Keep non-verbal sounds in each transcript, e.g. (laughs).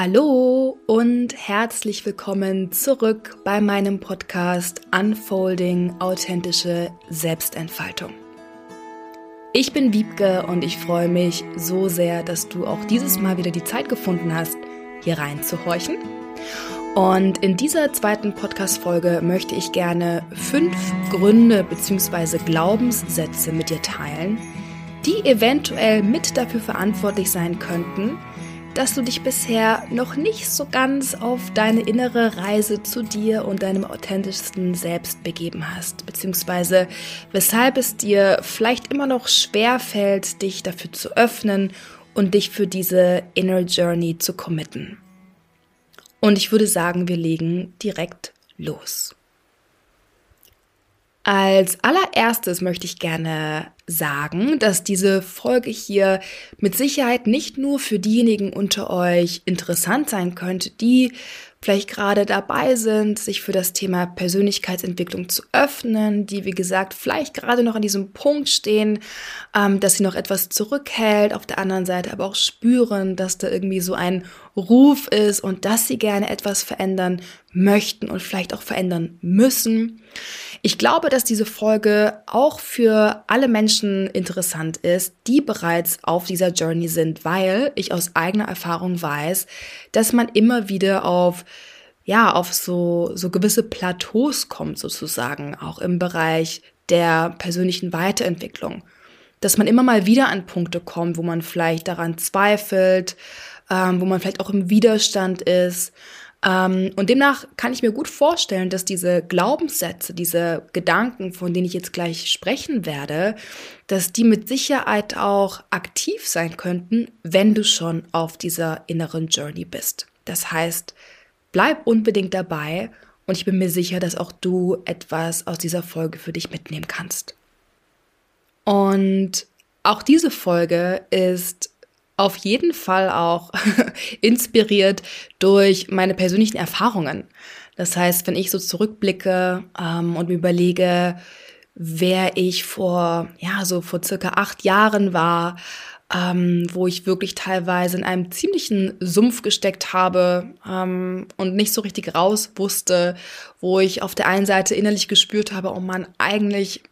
Hallo und herzlich willkommen zurück bei meinem Podcast Unfolding authentische Selbstentfaltung. Ich bin Wiebke und ich freue mich so sehr, dass du auch dieses Mal wieder die Zeit gefunden hast, hier reinzuhorchen. Und in dieser zweiten Podcast-Folge möchte ich gerne fünf Gründe bzw. Glaubenssätze mit dir teilen, die eventuell mit dafür verantwortlich sein könnten, dass du dich bisher noch nicht so ganz auf deine innere Reise zu dir und deinem authentischsten Selbst begeben hast, beziehungsweise weshalb es dir vielleicht immer noch schwer fällt, dich dafür zu öffnen und dich für diese Inner Journey zu committen. Und ich würde sagen, wir legen direkt los. Als allererstes möchte ich gerne sagen, dass diese Folge hier mit Sicherheit nicht nur für diejenigen unter euch interessant sein könnte, die vielleicht gerade dabei sind, sich für das Thema Persönlichkeitsentwicklung zu öffnen, die, wie gesagt, vielleicht gerade noch an diesem Punkt stehen, ähm, dass sie noch etwas zurückhält, auf der anderen Seite aber auch spüren, dass da irgendwie so ein Ruf ist und dass sie gerne etwas verändern möchten und vielleicht auch verändern müssen. Ich glaube, dass diese Folge auch für alle Menschen interessant ist, die bereits auf dieser Journey sind, weil ich aus eigener Erfahrung weiß, dass man immer wieder auf ja, auf so, so gewisse Plateaus kommt sozusagen, auch im Bereich der persönlichen Weiterentwicklung. Dass man immer mal wieder an Punkte kommt, wo man vielleicht daran zweifelt, ähm, wo man vielleicht auch im Widerstand ist, und demnach kann ich mir gut vorstellen, dass diese Glaubenssätze, diese Gedanken, von denen ich jetzt gleich sprechen werde, dass die mit Sicherheit auch aktiv sein könnten, wenn du schon auf dieser inneren Journey bist. Das heißt, bleib unbedingt dabei und ich bin mir sicher, dass auch du etwas aus dieser Folge für dich mitnehmen kannst. Und auch diese Folge ist auf jeden Fall auch (laughs) inspiriert durch meine persönlichen Erfahrungen. Das heißt, wenn ich so zurückblicke ähm, und mir überlege, wer ich vor, ja, so vor circa acht Jahren war, ähm, wo ich wirklich teilweise in einem ziemlichen Sumpf gesteckt habe ähm, und nicht so richtig raus wusste, wo ich auf der einen Seite innerlich gespürt habe, oh man, eigentlich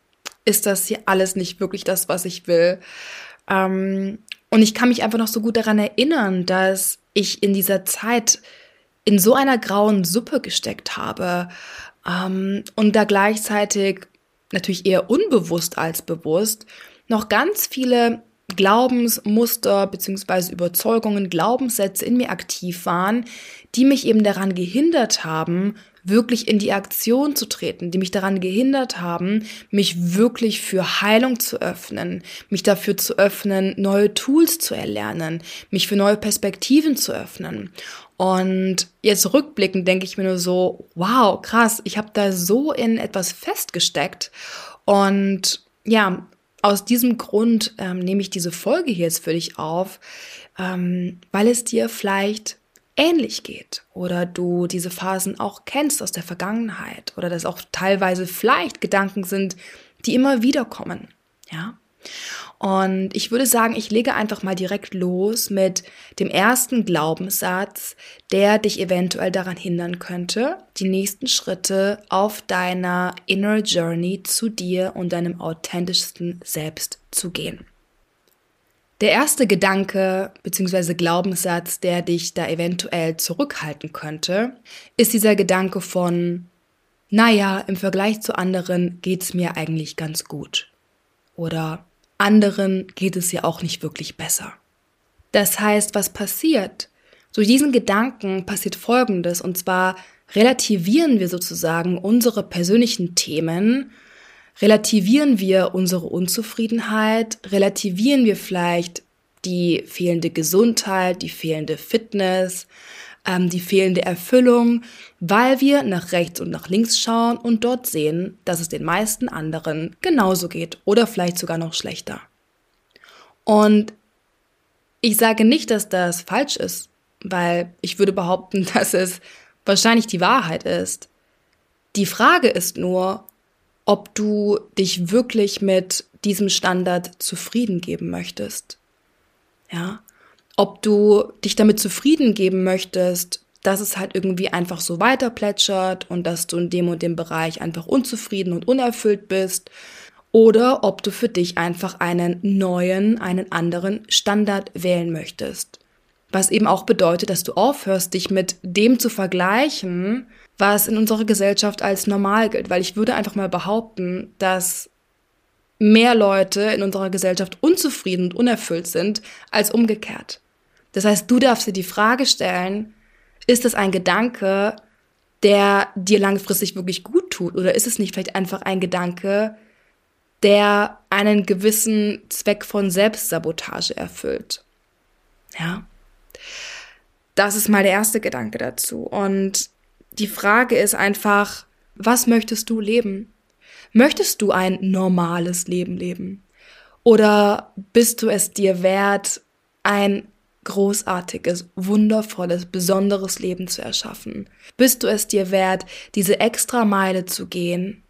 ist das hier alles nicht wirklich das, was ich will. Ähm, und ich kann mich einfach noch so gut daran erinnern, dass ich in dieser Zeit in so einer grauen Suppe gesteckt habe ähm, und da gleichzeitig natürlich eher unbewusst als bewusst noch ganz viele Glaubensmuster beziehungsweise Überzeugungen, Glaubenssätze in mir aktiv waren, die mich eben daran gehindert haben, wirklich in die Aktion zu treten, die mich daran gehindert haben, mich wirklich für Heilung zu öffnen, mich dafür zu öffnen, neue Tools zu erlernen, mich für neue Perspektiven zu öffnen. Und jetzt rückblickend denke ich mir nur so, wow, krass, ich habe da so in etwas festgesteckt. Und ja, aus diesem Grund ähm, nehme ich diese Folge hier jetzt für dich auf, ähm, weil es dir vielleicht ähnlich geht oder du diese Phasen auch kennst aus der Vergangenheit oder dass auch teilweise vielleicht Gedanken sind, die immer wieder kommen, ja? Und ich würde sagen, ich lege einfach mal direkt los mit dem ersten Glaubenssatz, der dich eventuell daran hindern könnte, die nächsten Schritte auf deiner Inner Journey zu dir und deinem authentischsten Selbst zu gehen. Der erste Gedanke bzw. Glaubenssatz, der dich da eventuell zurückhalten könnte, ist dieser Gedanke von, naja, im Vergleich zu anderen geht's mir eigentlich ganz gut. Oder anderen geht es ja auch nicht wirklich besser. Das heißt, was passiert? Durch diesen Gedanken passiert Folgendes, und zwar relativieren wir sozusagen unsere persönlichen Themen relativieren wir unsere Unzufriedenheit, relativieren wir vielleicht die fehlende Gesundheit, die fehlende Fitness, ähm, die fehlende Erfüllung, weil wir nach rechts und nach links schauen und dort sehen, dass es den meisten anderen genauso geht oder vielleicht sogar noch schlechter. Und ich sage nicht, dass das falsch ist, weil ich würde behaupten, (laughs) dass es wahrscheinlich die Wahrheit ist. Die Frage ist nur, ob du dich wirklich mit diesem Standard zufrieden geben möchtest. Ja. ob du dich damit zufrieden geben möchtest, dass es halt irgendwie einfach so weiter plätschert und dass du in dem und dem Bereich einfach unzufrieden und unerfüllt bist oder ob du für dich einfach einen neuen, einen anderen Standard wählen möchtest. Was eben auch bedeutet, dass du aufhörst, dich mit dem zu vergleichen, was in unserer Gesellschaft als normal gilt. Weil ich würde einfach mal behaupten, dass mehr Leute in unserer Gesellschaft unzufrieden und unerfüllt sind als umgekehrt. Das heißt, du darfst dir die Frage stellen, ist das ein Gedanke, der dir langfristig wirklich gut tut? Oder ist es nicht vielleicht einfach ein Gedanke, der einen gewissen Zweck von Selbstsabotage erfüllt? Ja. Das ist mal der erste Gedanke dazu. Und die Frage ist einfach, was möchtest du leben? Möchtest du ein normales Leben leben? Oder bist du es dir wert, ein großartiges, wundervolles, besonderes Leben zu erschaffen? Bist du es dir wert, diese extra Meile zu gehen,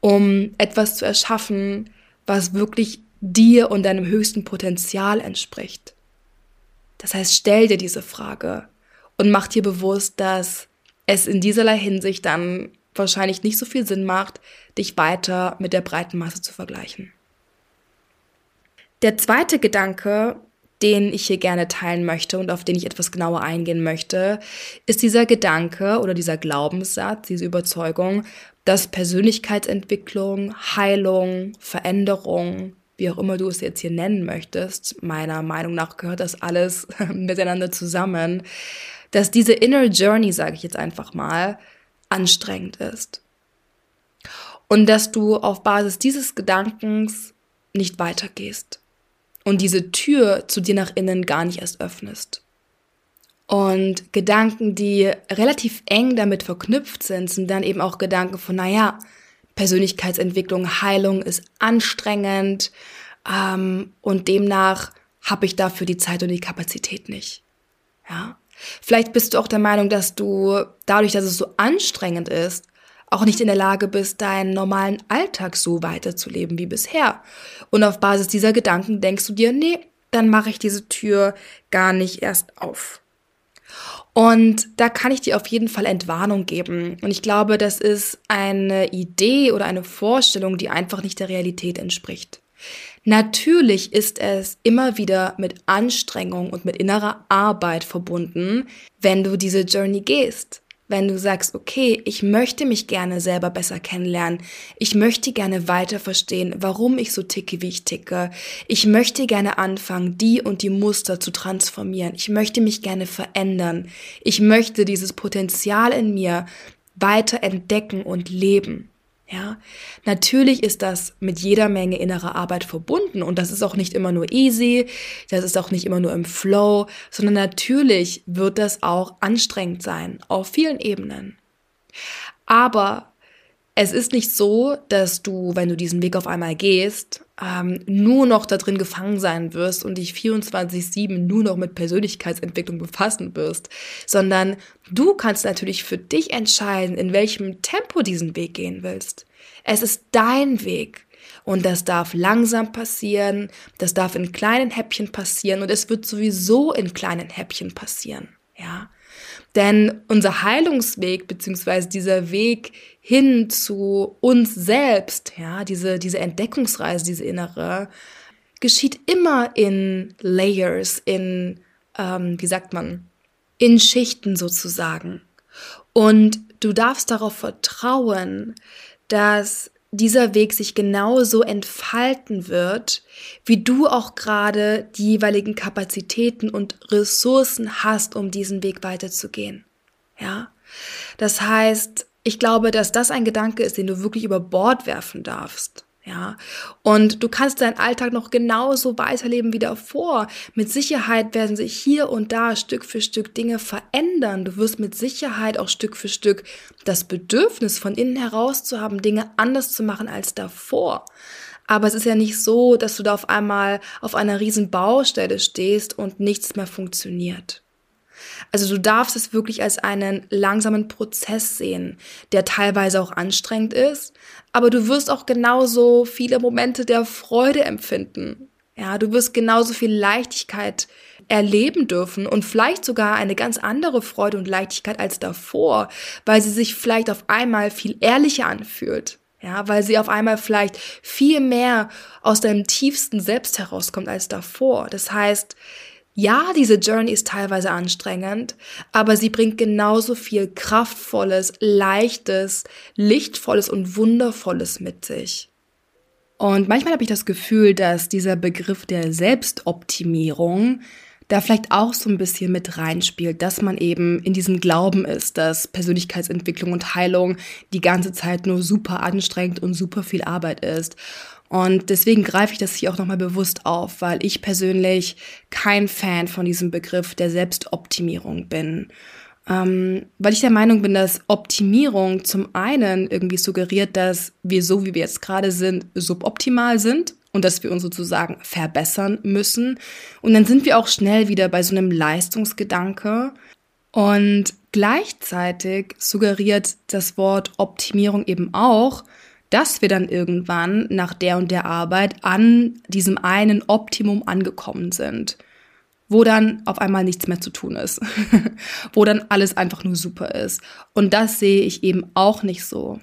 um etwas zu erschaffen, was wirklich dir und deinem höchsten Potenzial entspricht? Das heißt, stell dir diese Frage und mach dir bewusst, dass es in dieserlei Hinsicht dann wahrscheinlich nicht so viel Sinn macht, dich weiter mit der breiten Masse zu vergleichen. Der zweite Gedanke, den ich hier gerne teilen möchte und auf den ich etwas genauer eingehen möchte, ist dieser Gedanke oder dieser Glaubenssatz, diese Überzeugung, dass Persönlichkeitsentwicklung, Heilung, Veränderung, wie auch immer du es jetzt hier nennen möchtest, meiner Meinung nach gehört das alles (laughs) miteinander zusammen, dass diese Inner Journey, sage ich jetzt einfach mal, anstrengend ist. Und dass du auf Basis dieses Gedankens nicht weitergehst und diese Tür zu dir nach innen gar nicht erst öffnest. Und Gedanken, die relativ eng damit verknüpft sind, sind dann eben auch Gedanken von, naja, Persönlichkeitsentwicklung, Heilung ist anstrengend ähm, und demnach habe ich dafür die Zeit und die Kapazität nicht. Ja. Vielleicht bist du auch der Meinung, dass du dadurch, dass es so anstrengend ist, auch nicht in der Lage bist, deinen normalen Alltag so weiterzuleben wie bisher. Und auf Basis dieser Gedanken denkst du dir, nee, dann mache ich diese Tür gar nicht erst auf. Und da kann ich dir auf jeden Fall Entwarnung geben. Und ich glaube, das ist eine Idee oder eine Vorstellung, die einfach nicht der Realität entspricht. Natürlich ist es immer wieder mit Anstrengung und mit innerer Arbeit verbunden, wenn du diese Journey gehst. Wenn du sagst, okay, ich möchte mich gerne selber besser kennenlernen. Ich möchte gerne weiter verstehen, warum ich so ticke, wie ich ticke. Ich möchte gerne anfangen, die und die Muster zu transformieren. Ich möchte mich gerne verändern. Ich möchte dieses Potenzial in mir weiter entdecken und leben. Ja, natürlich ist das mit jeder Menge innerer Arbeit verbunden und das ist auch nicht immer nur easy, das ist auch nicht immer nur im Flow, sondern natürlich wird das auch anstrengend sein, auf vielen Ebenen. Aber es ist nicht so, dass du, wenn du diesen Weg auf einmal gehst, ähm, nur noch da drin gefangen sein wirst und dich 24-7 nur noch mit Persönlichkeitsentwicklung befassen wirst, sondern du kannst natürlich für dich entscheiden, in welchem Tempo diesen Weg gehen willst. Es ist dein Weg. Und das darf langsam passieren, das darf in kleinen Häppchen passieren und es wird sowieso in kleinen Häppchen passieren, ja. Denn unser Heilungsweg, beziehungsweise dieser Weg hin zu uns selbst, ja, diese, diese Entdeckungsreise, diese innere, geschieht immer in Layers, in, ähm, wie sagt man, in Schichten sozusagen. Und du darfst darauf vertrauen, dass dieser Weg sich genauso entfalten wird, wie du auch gerade die jeweiligen Kapazitäten und Ressourcen hast, um diesen Weg weiterzugehen. Ja. Das heißt, ich glaube, dass das ein Gedanke ist, den du wirklich über Bord werfen darfst. Ja, und du kannst deinen Alltag noch genauso weiterleben wie davor. Mit Sicherheit werden sich hier und da Stück für Stück Dinge verändern. Du wirst mit Sicherheit auch Stück für Stück das Bedürfnis von innen heraus zu haben, Dinge anders zu machen als davor. Aber es ist ja nicht so, dass du da auf einmal auf einer riesen Baustelle stehst und nichts mehr funktioniert. Also du darfst es wirklich als einen langsamen Prozess sehen, der teilweise auch anstrengend ist, aber du wirst auch genauso viele Momente der Freude empfinden. Ja, du wirst genauso viel Leichtigkeit erleben dürfen und vielleicht sogar eine ganz andere Freude und Leichtigkeit als davor, weil sie sich vielleicht auf einmal viel ehrlicher anfühlt. Ja, weil sie auf einmal vielleicht viel mehr aus deinem tiefsten Selbst herauskommt als davor. Das heißt, ja, diese Journey ist teilweise anstrengend, aber sie bringt genauso viel kraftvolles, leichtes, lichtvolles und wundervolles mit sich. Und manchmal habe ich das Gefühl, dass dieser Begriff der Selbstoptimierung da vielleicht auch so ein bisschen mit reinspielt, dass man eben in diesem Glauben ist, dass Persönlichkeitsentwicklung und Heilung die ganze Zeit nur super anstrengend und super viel Arbeit ist. Und deswegen greife ich das hier auch nochmal bewusst auf, weil ich persönlich kein Fan von diesem Begriff der Selbstoptimierung bin ähm, weil ich der Meinung bin, dass Optimierung zum einen irgendwie suggeriert, dass wir so, wie wir jetzt gerade sind, suboptimal sind und dass wir uns sozusagen verbessern müssen. Und dann sind wir auch schnell wieder bei so einem Leistungsgedanke. Und gleichzeitig suggeriert das Wort Optimierung eben auch, dass wir dann irgendwann nach der und der Arbeit an diesem einen Optimum angekommen sind wo dann auf einmal nichts mehr zu tun ist, (laughs) wo dann alles einfach nur super ist. Und das sehe ich eben auch nicht so.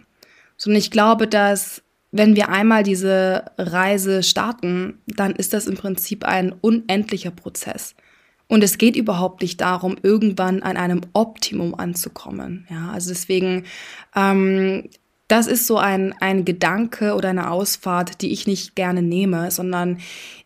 Sondern ich glaube, dass wenn wir einmal diese Reise starten, dann ist das im Prinzip ein unendlicher Prozess. Und es geht überhaupt nicht darum, irgendwann an einem Optimum anzukommen. Ja, also deswegen ähm, das ist so ein, ein Gedanke oder eine Ausfahrt, die ich nicht gerne nehme, sondern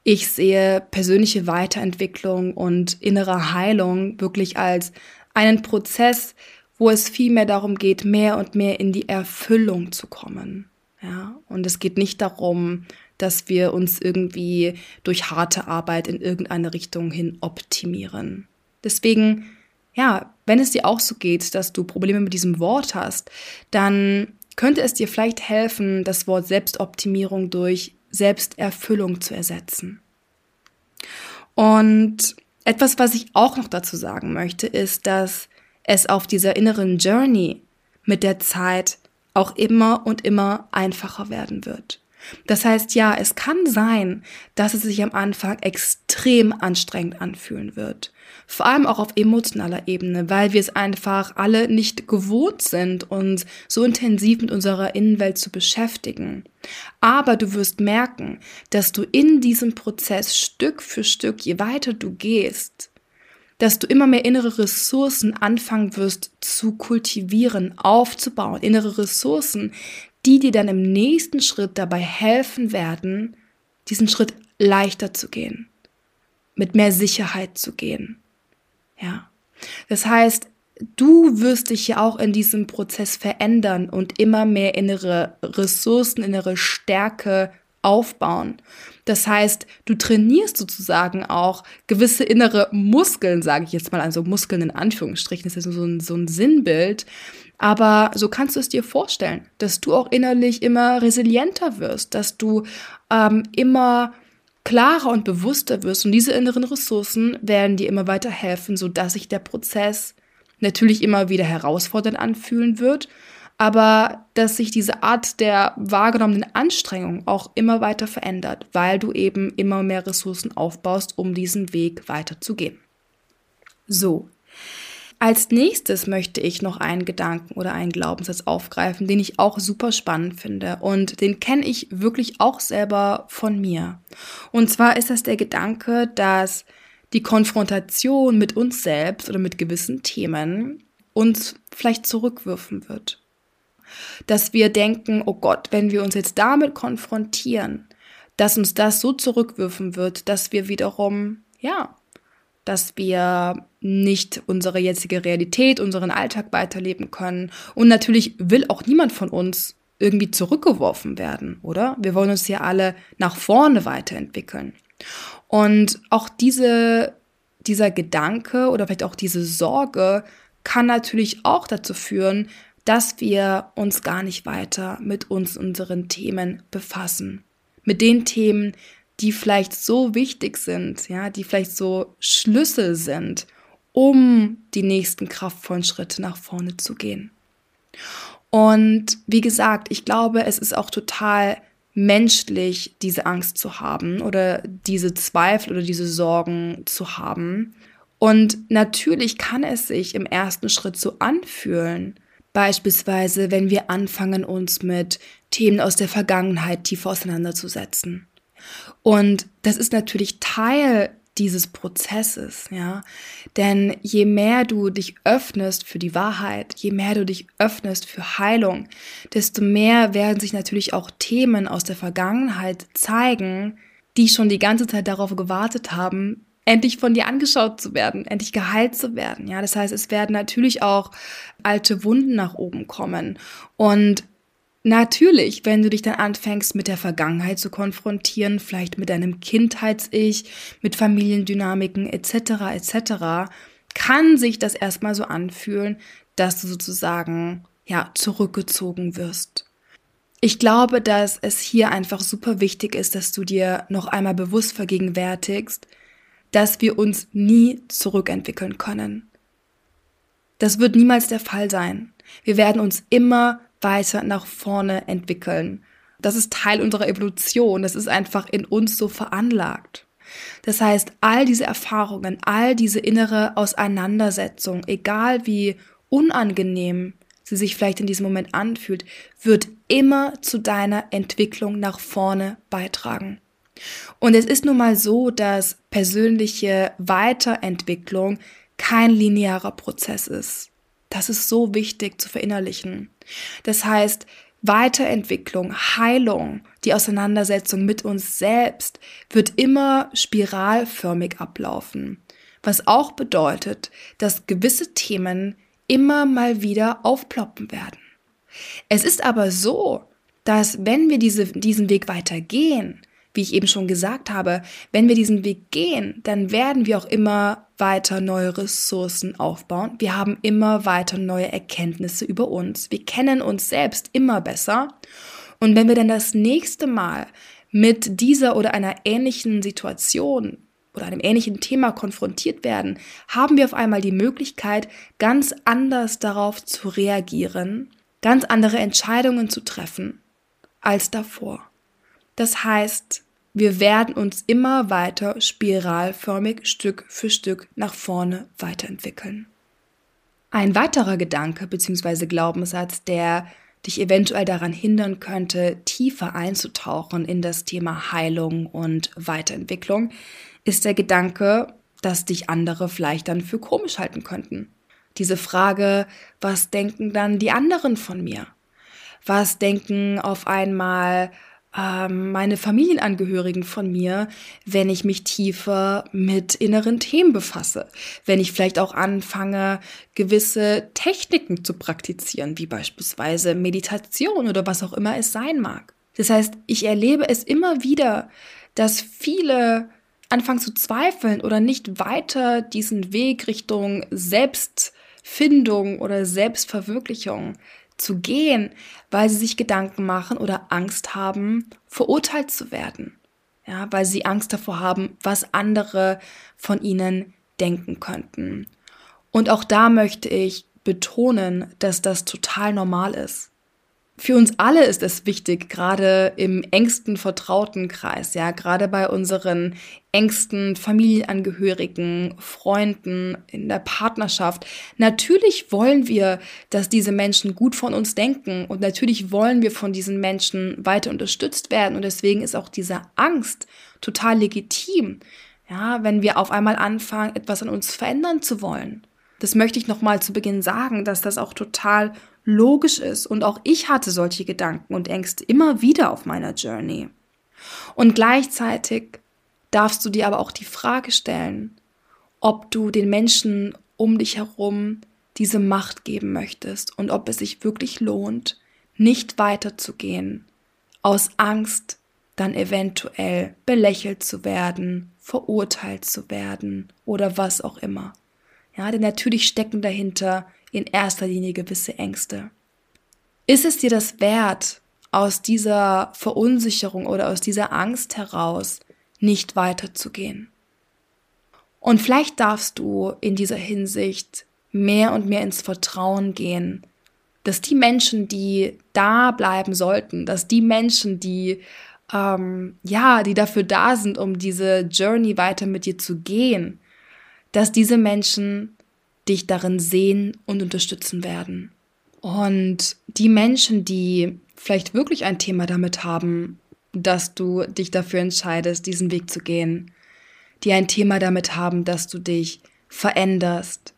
ich sehe persönliche Weiterentwicklung und innere Heilung wirklich als einen Prozess, wo es viel mehr darum geht, mehr und mehr in die Erfüllung zu kommen. Ja, und es geht nicht darum, dass wir uns irgendwie durch harte Arbeit in irgendeine Richtung hin optimieren. Deswegen, ja, wenn es dir auch so geht, dass du Probleme mit diesem Wort hast, dann könnte es dir vielleicht helfen, das Wort Selbstoptimierung durch Selbsterfüllung zu ersetzen. Und etwas, was ich auch noch dazu sagen möchte, ist, dass es auf dieser inneren Journey mit der Zeit auch immer und immer einfacher werden wird. Das heißt, ja, es kann sein, dass es sich am Anfang extrem anstrengend anfühlen wird. Vor allem auch auf emotionaler Ebene, weil wir es einfach alle nicht gewohnt sind, uns so intensiv mit unserer Innenwelt zu beschäftigen. Aber du wirst merken, dass du in diesem Prozess Stück für Stück, je weiter du gehst, dass du immer mehr innere Ressourcen anfangen wirst zu kultivieren, aufzubauen, innere Ressourcen, die dir dann im nächsten Schritt dabei helfen werden, diesen Schritt leichter zu gehen, mit mehr Sicherheit zu gehen. Ja. Das heißt, du wirst dich ja auch in diesem Prozess verändern und immer mehr innere Ressourcen, innere Stärke aufbauen. Das heißt, du trainierst sozusagen auch gewisse innere Muskeln, sage ich jetzt mal, also Muskeln in Anführungsstrichen, das ist ja so ein, so ein Sinnbild, aber so kannst du es dir vorstellen, dass du auch innerlich immer resilienter wirst, dass du ähm, immer klarer und bewusster wirst. Und diese inneren Ressourcen werden dir immer weiter helfen, sodass sich der Prozess natürlich immer wieder herausfordernd anfühlen wird, aber dass sich diese Art der wahrgenommenen Anstrengung auch immer weiter verändert, weil du eben immer mehr Ressourcen aufbaust, um diesen Weg weiterzugehen. So, als nächstes möchte ich noch einen Gedanken oder einen Glaubenssatz aufgreifen, den ich auch super spannend finde und den kenne ich wirklich auch selber von mir. Und zwar ist das der Gedanke, dass die Konfrontation mit uns selbst oder mit gewissen Themen uns vielleicht zurückwürfen wird. Dass wir denken, oh Gott, wenn wir uns jetzt damit konfrontieren, dass uns das so zurückwürfen wird, dass wir wiederum, ja, dass wir nicht unsere jetzige Realität, unseren Alltag weiterleben können. Und natürlich will auch niemand von uns irgendwie zurückgeworfen werden, oder? Wir wollen uns ja alle nach vorne weiterentwickeln. Und auch diese, dieser Gedanke oder vielleicht auch diese Sorge kann natürlich auch dazu führen, dass wir uns gar nicht weiter mit uns, unseren Themen befassen. Mit den Themen, die vielleicht so wichtig sind, ja, die vielleicht so Schlüssel sind, um die nächsten kraftvollen Schritte nach vorne zu gehen. Und wie gesagt, ich glaube, es ist auch total menschlich, diese Angst zu haben oder diese Zweifel oder diese Sorgen zu haben. Und natürlich kann es sich im ersten Schritt so anfühlen. Beispielsweise, wenn wir anfangen, uns mit Themen aus der Vergangenheit tiefer auseinanderzusetzen. Und das ist natürlich Teil dieses Prozesses, ja. Denn je mehr du dich öffnest für die Wahrheit, je mehr du dich öffnest für Heilung, desto mehr werden sich natürlich auch Themen aus der Vergangenheit zeigen, die schon die ganze Zeit darauf gewartet haben, endlich von dir angeschaut zu werden, endlich geheilt zu werden. Ja, das heißt, es werden natürlich auch alte Wunden nach oben kommen und Natürlich, wenn du dich dann anfängst, mit der Vergangenheit zu konfrontieren, vielleicht mit deinem Kindheits-Ich, mit Familiendynamiken etc. etc., kann sich das erstmal so anfühlen, dass du sozusagen ja zurückgezogen wirst. Ich glaube, dass es hier einfach super wichtig ist, dass du dir noch einmal bewusst vergegenwärtigst, dass wir uns nie zurückentwickeln können. Das wird niemals der Fall sein. Wir werden uns immer weiter nach vorne entwickeln. Das ist Teil unserer Evolution. Das ist einfach in uns so veranlagt. Das heißt, all diese Erfahrungen, all diese innere Auseinandersetzung, egal wie unangenehm sie sich vielleicht in diesem Moment anfühlt, wird immer zu deiner Entwicklung nach vorne beitragen. Und es ist nun mal so, dass persönliche Weiterentwicklung kein linearer Prozess ist. Das ist so wichtig zu verinnerlichen. Das heißt, Weiterentwicklung, Heilung, die Auseinandersetzung mit uns selbst wird immer spiralförmig ablaufen. Was auch bedeutet, dass gewisse Themen immer mal wieder aufploppen werden. Es ist aber so, dass wenn wir diese, diesen Weg weitergehen, wie ich eben schon gesagt habe, wenn wir diesen Weg gehen, dann werden wir auch immer weiter neue Ressourcen aufbauen. Wir haben immer weiter neue Erkenntnisse über uns. Wir kennen uns selbst immer besser. Und wenn wir dann das nächste Mal mit dieser oder einer ähnlichen Situation oder einem ähnlichen Thema konfrontiert werden, haben wir auf einmal die Möglichkeit, ganz anders darauf zu reagieren, ganz andere Entscheidungen zu treffen als davor. Das heißt, wir werden uns immer weiter spiralförmig Stück für Stück nach vorne weiterentwickeln. Ein weiterer Gedanke bzw. Glaubenssatz, der dich eventuell daran hindern könnte, tiefer einzutauchen in das Thema Heilung und Weiterentwicklung, ist der Gedanke, dass dich andere vielleicht dann für komisch halten könnten. Diese Frage, was denken dann die anderen von mir? Was denken auf einmal ähm, meine Familienangehörigen von mir, wenn ich mich tiefer mit inneren Themen befasse, wenn ich vielleicht auch anfange, gewisse Techniken zu praktizieren, wie beispielsweise Meditation oder was auch immer es sein mag. Das heißt, ich erlebe es immer wieder, dass viele anfangen zu zweifeln oder nicht weiter diesen Weg Richtung Selbstfindung oder Selbstverwirklichung zu gehen, weil sie sich Gedanken machen oder Angst haben, verurteilt zu werden. Ja, weil sie Angst davor haben, was andere von ihnen denken könnten. Und auch da möchte ich betonen, dass das total normal ist für uns alle ist es wichtig, gerade im engsten vertrauten Kreis, ja, gerade bei unseren engsten Familienangehörigen, Freunden, in der Partnerschaft. Natürlich wollen wir, dass diese Menschen gut von uns denken und natürlich wollen wir von diesen Menschen weiter unterstützt werden und deswegen ist auch diese Angst total legitim. Ja, wenn wir auf einmal anfangen, etwas an uns verändern zu wollen. Das möchte ich nochmal zu Beginn sagen, dass das auch total logisch ist. Und auch ich hatte solche Gedanken und Ängste immer wieder auf meiner Journey. Und gleichzeitig darfst du dir aber auch die Frage stellen, ob du den Menschen um dich herum diese Macht geben möchtest und ob es sich wirklich lohnt, nicht weiterzugehen, aus Angst dann eventuell belächelt zu werden, verurteilt zu werden oder was auch immer. Ja, denn natürlich stecken dahinter in erster Linie gewisse Ängste. Ist es dir das wert, aus dieser Verunsicherung oder aus dieser Angst heraus nicht weiterzugehen? Und vielleicht darfst du in dieser Hinsicht mehr und mehr ins Vertrauen gehen, dass die Menschen, die da bleiben sollten, dass die Menschen, die ähm, ja, die dafür da sind, um diese Journey weiter mit dir zu gehen, dass diese Menschen dich darin sehen und unterstützen werden. Und die Menschen, die vielleicht wirklich ein Thema damit haben, dass du dich dafür entscheidest, diesen Weg zu gehen, die ein Thema damit haben, dass du dich veränderst,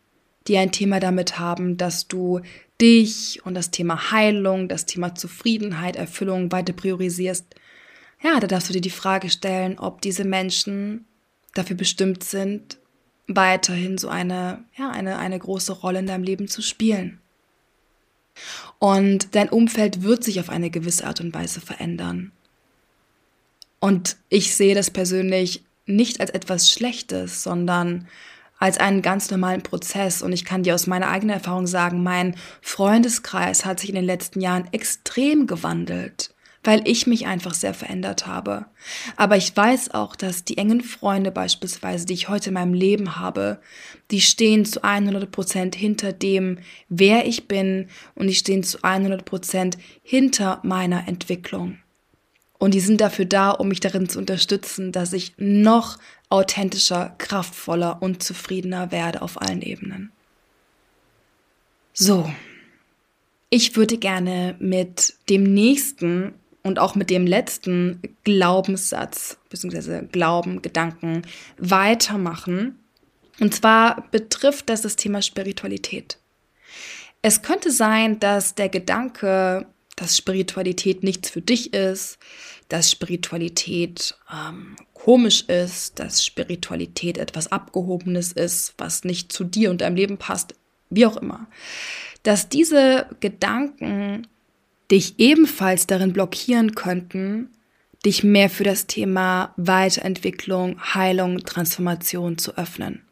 die ein Thema damit haben, dass du dich und das Thema Heilung, das Thema Zufriedenheit, Erfüllung weiter priorisierst, ja, da darfst du dir die Frage stellen, ob diese Menschen dafür bestimmt sind, weiterhin so eine, ja, eine, eine große Rolle in deinem Leben zu spielen. Und dein Umfeld wird sich auf eine gewisse Art und Weise verändern. Und ich sehe das persönlich nicht als etwas Schlechtes, sondern als einen ganz normalen Prozess. Und ich kann dir aus meiner eigenen Erfahrung sagen, mein Freundeskreis hat sich in den letzten Jahren extrem gewandelt weil ich mich einfach sehr verändert habe. Aber ich weiß auch, dass die engen Freunde beispielsweise, die ich heute in meinem Leben habe, die stehen zu 100 Prozent hinter dem, wer ich bin und die stehen zu 100 Prozent hinter meiner Entwicklung. Und die sind dafür da, um mich darin zu unterstützen, dass ich noch authentischer, kraftvoller und zufriedener werde auf allen Ebenen. So, ich würde gerne mit dem nächsten und auch mit dem letzten Glaubenssatz bzw. Glauben, Gedanken weitermachen. Und zwar betrifft das das Thema Spiritualität. Es könnte sein, dass der Gedanke, dass Spiritualität nichts für dich ist, dass Spiritualität ähm, komisch ist, dass Spiritualität etwas Abgehobenes ist, was nicht zu dir und deinem Leben passt, wie auch immer, dass diese Gedanken dich ebenfalls darin blockieren könnten, dich mehr für das Thema Weiterentwicklung, Heilung, Transformation zu öffnen.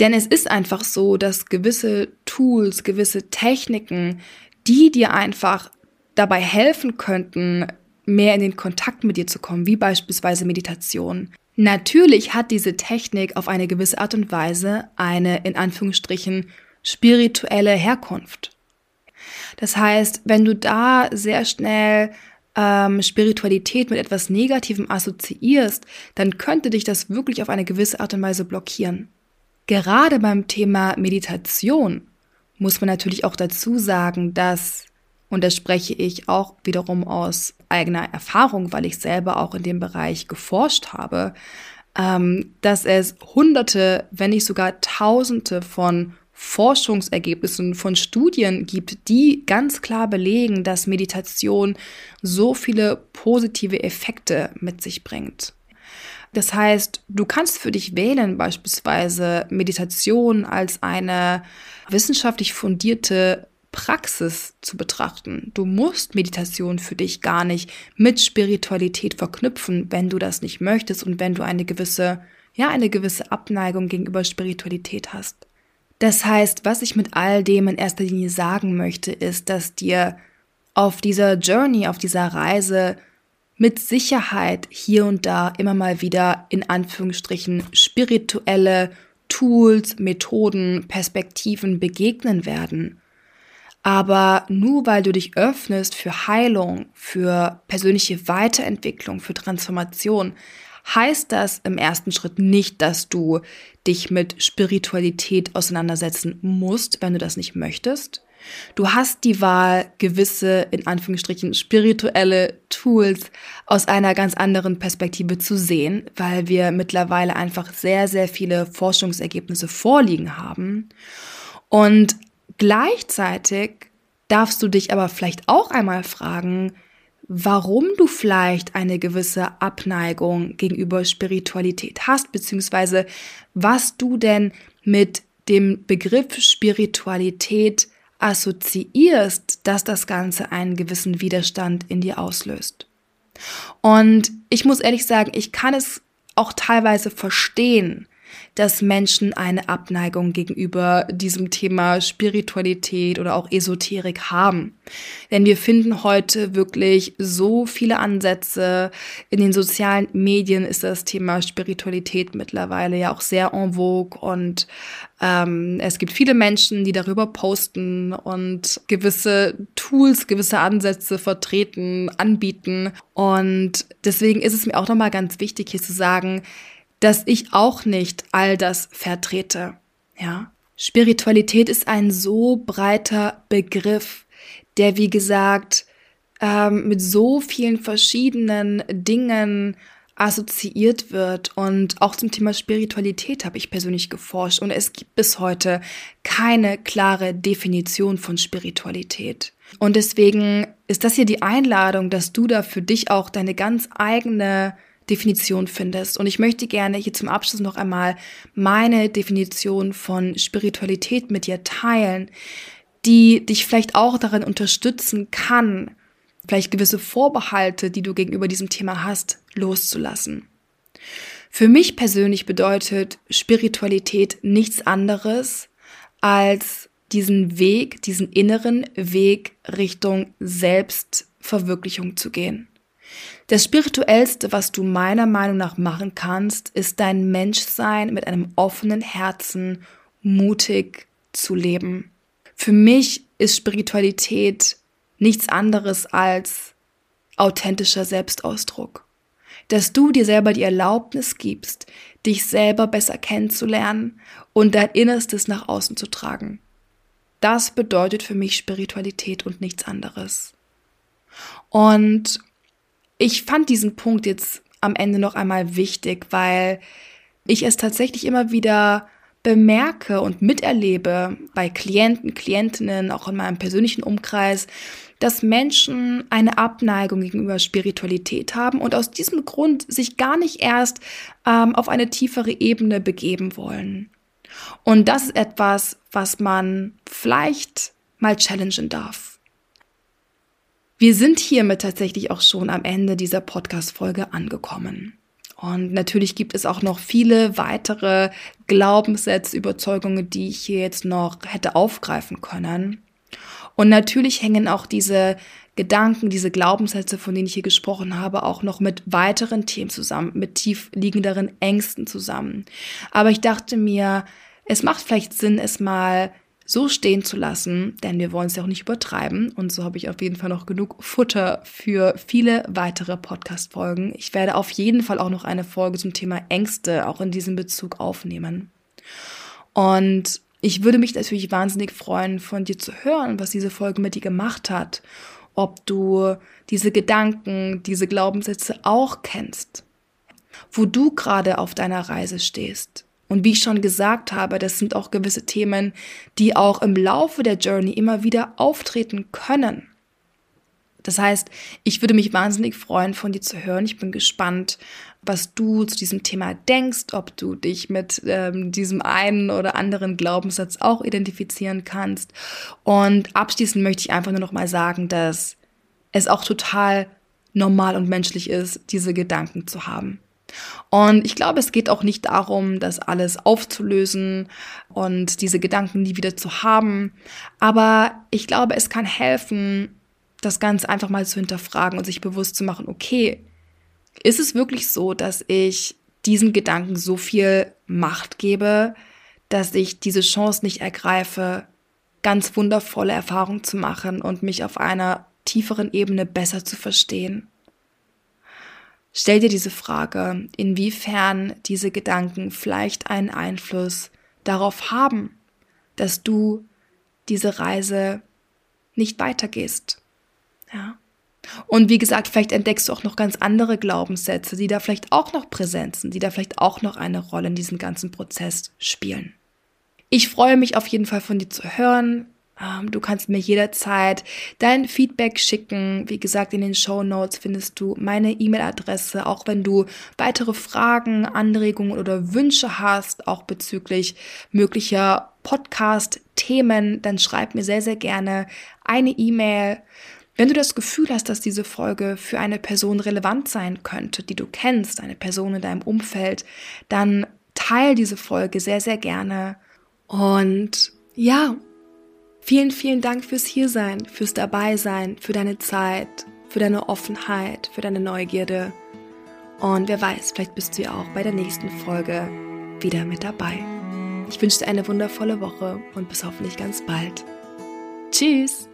Denn es ist einfach so, dass gewisse Tools, gewisse Techniken, die dir einfach dabei helfen könnten, mehr in den Kontakt mit dir zu kommen, wie beispielsweise Meditation. Natürlich hat diese Technik auf eine gewisse Art und Weise eine in Anführungsstrichen spirituelle Herkunft. Das heißt, wenn du da sehr schnell ähm, Spiritualität mit etwas Negativem assoziierst, dann könnte dich das wirklich auf eine gewisse Art und Weise blockieren. Gerade beim Thema Meditation muss man natürlich auch dazu sagen, dass, und das spreche ich auch wiederum aus eigener Erfahrung, weil ich selber auch in dem Bereich geforscht habe, ähm, dass es hunderte, wenn nicht sogar tausende von Forschungsergebnissen von Studien gibt, die ganz klar belegen, dass Meditation so viele positive Effekte mit sich bringt. Das heißt, du kannst für dich wählen, beispielsweise Meditation als eine wissenschaftlich fundierte Praxis zu betrachten. Du musst Meditation für dich gar nicht mit Spiritualität verknüpfen, wenn du das nicht möchtest und wenn du eine gewisse, ja, eine gewisse Abneigung gegenüber Spiritualität hast. Das heißt, was ich mit all dem in erster Linie sagen möchte, ist, dass dir auf dieser Journey, auf dieser Reise mit Sicherheit hier und da immer mal wieder in Anführungsstrichen spirituelle Tools, Methoden, Perspektiven begegnen werden. Aber nur weil du dich öffnest für Heilung, für persönliche Weiterentwicklung, für Transformation, heißt das im ersten Schritt nicht, dass du dich mit Spiritualität auseinandersetzen musst, wenn du das nicht möchtest. Du hast die Wahl, gewisse, in Anführungsstrichen, spirituelle Tools aus einer ganz anderen Perspektive zu sehen, weil wir mittlerweile einfach sehr, sehr viele Forschungsergebnisse vorliegen haben. Und gleichzeitig darfst du dich aber vielleicht auch einmal fragen, warum du vielleicht eine gewisse Abneigung gegenüber Spiritualität hast, beziehungsweise was du denn mit dem Begriff Spiritualität assoziierst, dass das Ganze einen gewissen Widerstand in dir auslöst. Und ich muss ehrlich sagen, ich kann es auch teilweise verstehen, dass Menschen eine Abneigung gegenüber diesem Thema Spiritualität oder auch Esoterik haben. Denn wir finden heute wirklich so viele Ansätze. In den sozialen Medien ist das Thema Spiritualität mittlerweile ja auch sehr en vogue und ähm, es gibt viele Menschen, die darüber posten und gewisse Tools, gewisse Ansätze vertreten, anbieten. Und deswegen ist es mir auch nochmal ganz wichtig, hier zu sagen, dass ich auch nicht all das vertrete. Ja. Spiritualität ist ein so breiter Begriff, der, wie gesagt, ähm, mit so vielen verschiedenen Dingen assoziiert wird. Und auch zum Thema Spiritualität habe ich persönlich geforscht. Und es gibt bis heute keine klare Definition von Spiritualität. Und deswegen ist das hier die Einladung, dass du da für dich auch deine ganz eigene Definition findest. Und ich möchte gerne hier zum Abschluss noch einmal meine Definition von Spiritualität mit dir teilen, die dich vielleicht auch darin unterstützen kann, vielleicht gewisse Vorbehalte, die du gegenüber diesem Thema hast, loszulassen. Für mich persönlich bedeutet Spiritualität nichts anderes als diesen Weg, diesen inneren Weg Richtung Selbstverwirklichung zu gehen. Das Spirituellste, was du meiner Meinung nach machen kannst, ist dein Menschsein mit einem offenen Herzen mutig zu leben. Für mich ist Spiritualität nichts anderes als authentischer Selbstausdruck. Dass du dir selber die Erlaubnis gibst, dich selber besser kennenzulernen und dein Innerstes nach außen zu tragen. Das bedeutet für mich Spiritualität und nichts anderes. Und ich fand diesen Punkt jetzt am Ende noch einmal wichtig, weil ich es tatsächlich immer wieder bemerke und miterlebe bei Klienten, Klientinnen, auch in meinem persönlichen Umkreis, dass Menschen eine Abneigung gegenüber Spiritualität haben und aus diesem Grund sich gar nicht erst ähm, auf eine tiefere Ebene begeben wollen. Und das ist etwas, was man vielleicht mal challengen darf. Wir sind hiermit tatsächlich auch schon am Ende dieser Podcast-Folge angekommen. Und natürlich gibt es auch noch viele weitere Glaubenssätze, Überzeugungen, die ich hier jetzt noch hätte aufgreifen können. Und natürlich hängen auch diese Gedanken, diese Glaubenssätze, von denen ich hier gesprochen habe, auch noch mit weiteren Themen zusammen, mit tief liegenderen Ängsten zusammen. Aber ich dachte mir, es macht vielleicht Sinn, es mal so stehen zu lassen, denn wir wollen es ja auch nicht übertreiben. Und so habe ich auf jeden Fall noch genug Futter für viele weitere Podcast-Folgen. Ich werde auf jeden Fall auch noch eine Folge zum Thema Ängste auch in diesem Bezug aufnehmen. Und ich würde mich natürlich wahnsinnig freuen, von dir zu hören, was diese Folge mit dir gemacht hat. Ob du diese Gedanken, diese Glaubenssätze auch kennst. Wo du gerade auf deiner Reise stehst und wie ich schon gesagt habe, das sind auch gewisse Themen, die auch im Laufe der Journey immer wieder auftreten können. Das heißt, ich würde mich wahnsinnig freuen, von dir zu hören. Ich bin gespannt, was du zu diesem Thema denkst, ob du dich mit ähm, diesem einen oder anderen Glaubenssatz auch identifizieren kannst. Und abschließend möchte ich einfach nur noch mal sagen, dass es auch total normal und menschlich ist, diese Gedanken zu haben. Und ich glaube, es geht auch nicht darum, das alles aufzulösen und diese Gedanken nie wieder zu haben. Aber ich glaube, es kann helfen, das Ganze einfach mal zu hinterfragen und sich bewusst zu machen, okay, ist es wirklich so, dass ich diesen Gedanken so viel Macht gebe, dass ich diese Chance nicht ergreife, ganz wundervolle Erfahrungen zu machen und mich auf einer tieferen Ebene besser zu verstehen? Stell dir diese Frage, inwiefern diese Gedanken vielleicht einen Einfluss darauf haben, dass du diese Reise nicht weitergehst. Ja. Und wie gesagt, vielleicht entdeckst du auch noch ganz andere Glaubenssätze, die da vielleicht auch noch präsent sind, die da vielleicht auch noch eine Rolle in diesem ganzen Prozess spielen. Ich freue mich auf jeden Fall von dir zu hören. Ähm, du kannst mir jederzeit dein Feedback schicken. Wie gesagt, in den Show Notes findest du meine E-Mail-Adresse. Auch wenn du weitere Fragen, Anregungen oder Wünsche hast, auch bezüglich möglicher Podcast-Themen, dann schreib mir sehr, sehr gerne eine E-Mail. Wenn du das Gefühl hast, dass diese Folge für eine Person relevant sein könnte, die du kennst, eine Person in deinem Umfeld, dann teile diese Folge sehr, sehr gerne. Und ja, vielen, vielen Dank fürs Hiersein, fürs Dabeisein, für deine Zeit, für deine Offenheit, für deine Neugierde. Und wer weiß, vielleicht bist du ja auch bei der nächsten Folge wieder mit dabei. Ich wünsche dir eine wundervolle Woche und bis hoffentlich ganz bald. Tschüss!